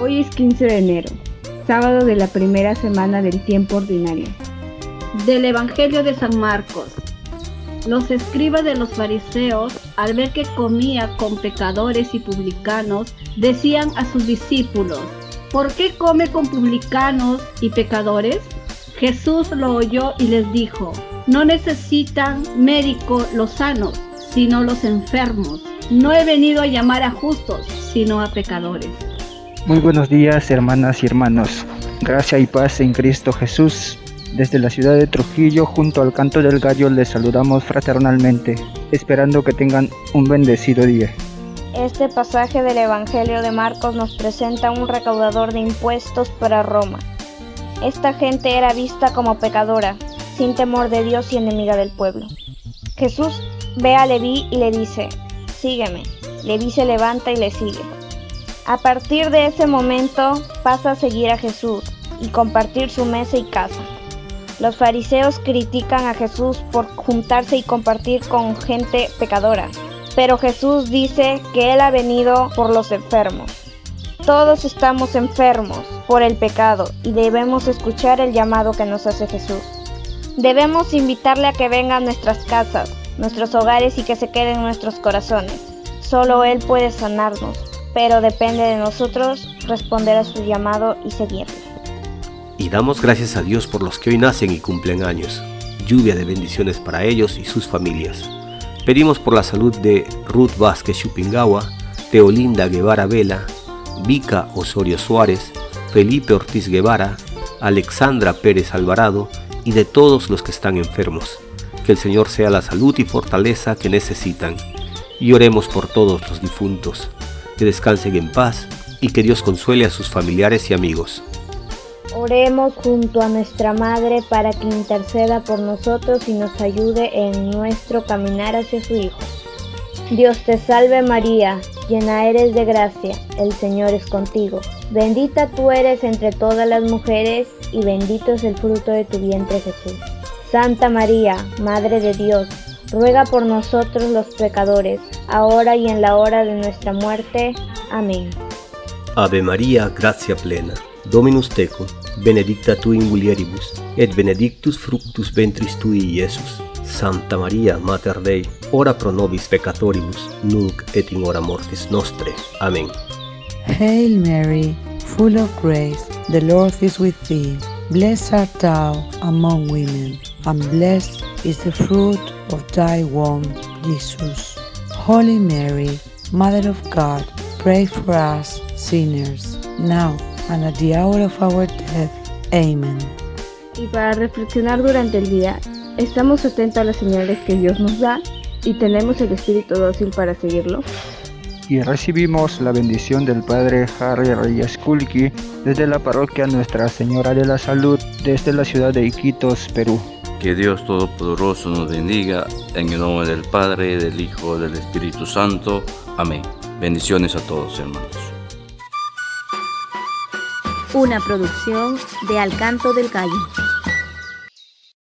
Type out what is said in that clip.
Hoy es 15 de enero, sábado de la primera semana del tiempo ordinario. Del Evangelio de San Marcos. Los escribas de los fariseos, al ver que comía con pecadores y publicanos, decían a sus discípulos, ¿por qué come con publicanos y pecadores? Jesús lo oyó y les dijo, no necesitan médico los sanos, sino los enfermos. No he venido a llamar a justos, sino a pecadores. Muy buenos días, hermanas y hermanos. Gracia y paz en Cristo Jesús. Desde la ciudad de Trujillo, junto al canto del gallo, les saludamos fraternalmente, esperando que tengan un bendecido día. Este pasaje del Evangelio de Marcos nos presenta un recaudador de impuestos para Roma. Esta gente era vista como pecadora, sin temor de Dios y enemiga del pueblo. Jesús ve a Leví y le dice, sígueme. Leví se levanta y le sigue. A partir de ese momento pasa a seguir a Jesús y compartir su mesa y casa. Los fariseos critican a Jesús por juntarse y compartir con gente pecadora, pero Jesús dice que Él ha venido por los enfermos. Todos estamos enfermos por el pecado y debemos escuchar el llamado que nos hace Jesús. Debemos invitarle a que venga a nuestras casas, nuestros hogares y que se quede en nuestros corazones. Solo Él puede sanarnos, pero depende de nosotros responder a su llamado y seguirle. Y damos gracias a Dios por los que hoy nacen y cumplen años. Lluvia de bendiciones para ellos y sus familias. Pedimos por la salud de Ruth Vázquez Chupingawa, Teolinda Guevara Vela, Vica Osorio Suárez, Felipe Ortiz Guevara, Alexandra Pérez Alvarado y de todos los que están enfermos. Que el Señor sea la salud y fortaleza que necesitan. Y oremos por todos los difuntos, que descansen en paz y que Dios consuele a sus familiares y amigos. Oremos junto a nuestra Madre para que interceda por nosotros y nos ayude en nuestro caminar hacia su Hijo. Dios te salve María, llena eres de gracia, el Señor es contigo. Bendita tú eres entre todas las mujeres y bendito es el fruto de tu vientre Jesús. Santa María, Madre de Dios, ruega por nosotros los pecadores, ahora y en la hora de nuestra muerte. Amén. Ave María, gracia plena, Dominus tecum, benedicta tu in mulieribus, et benedictus fructus ventris tui, Iesus. Santa María, Mater Dei, ora pro nobis peccatoribus, nunc et in hora mortis nostre. Amén. Hail Mary, full of grace, the Lord is with thee. Blessed art thou among women, and blessed is the fruit of thy womb, Jesus. Holy Mary, Mother of God, pray for us sinners, now and at the hour of our death. Amen. Y para reflexionar durante el día, estamos atentos a las señales que Dios nos da y tenemos el espíritu dócil para seguirlo. Y recibimos la bendición del Padre Harry Reyes Kulki desde la parroquia Nuestra Señora de la Salud desde la ciudad de Iquitos, Perú. Que Dios Todopoderoso nos bendiga en el nombre del Padre, del Hijo, del Espíritu Santo. Amén. Bendiciones a todos, hermanos. Una producción de Alcanto del Gallo.